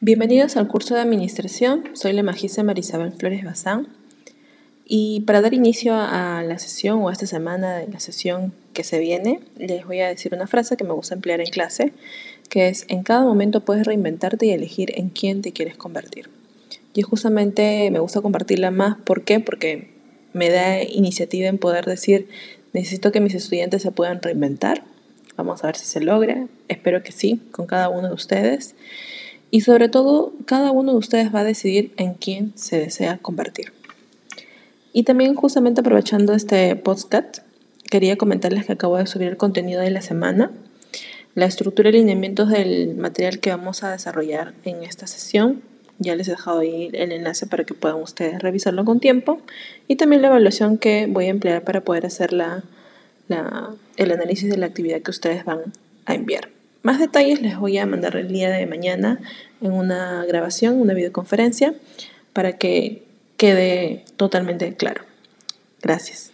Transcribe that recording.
Bienvenidos al curso de Administración. Soy la magistra Marisabel Flores Bazán. Y para dar inicio a la sesión o a esta semana de la sesión que se viene, les voy a decir una frase que me gusta emplear en clase, que es, en cada momento puedes reinventarte y elegir en quién te quieres convertir. Y justamente me gusta compartirla más, ¿por qué? Porque me da iniciativa en poder decir, necesito que mis estudiantes se puedan reinventar. Vamos a ver si se logra. Espero que sí, con cada uno de ustedes. Y sobre todo, cada uno de ustedes va a decidir en quién se desea convertir. Y también justamente aprovechando este podcast, quería comentarles que acabo de subir el contenido de la semana, la estructura y lineamientos del material que vamos a desarrollar en esta sesión. Ya les he dejado ahí el enlace para que puedan ustedes revisarlo con tiempo y también la evaluación que voy a emplear para poder hacer la, el análisis de la actividad que ustedes van a enviar. Más detalles les voy a mandar el día de mañana en una grabación, una videoconferencia, para que quede totalmente claro. Gracias.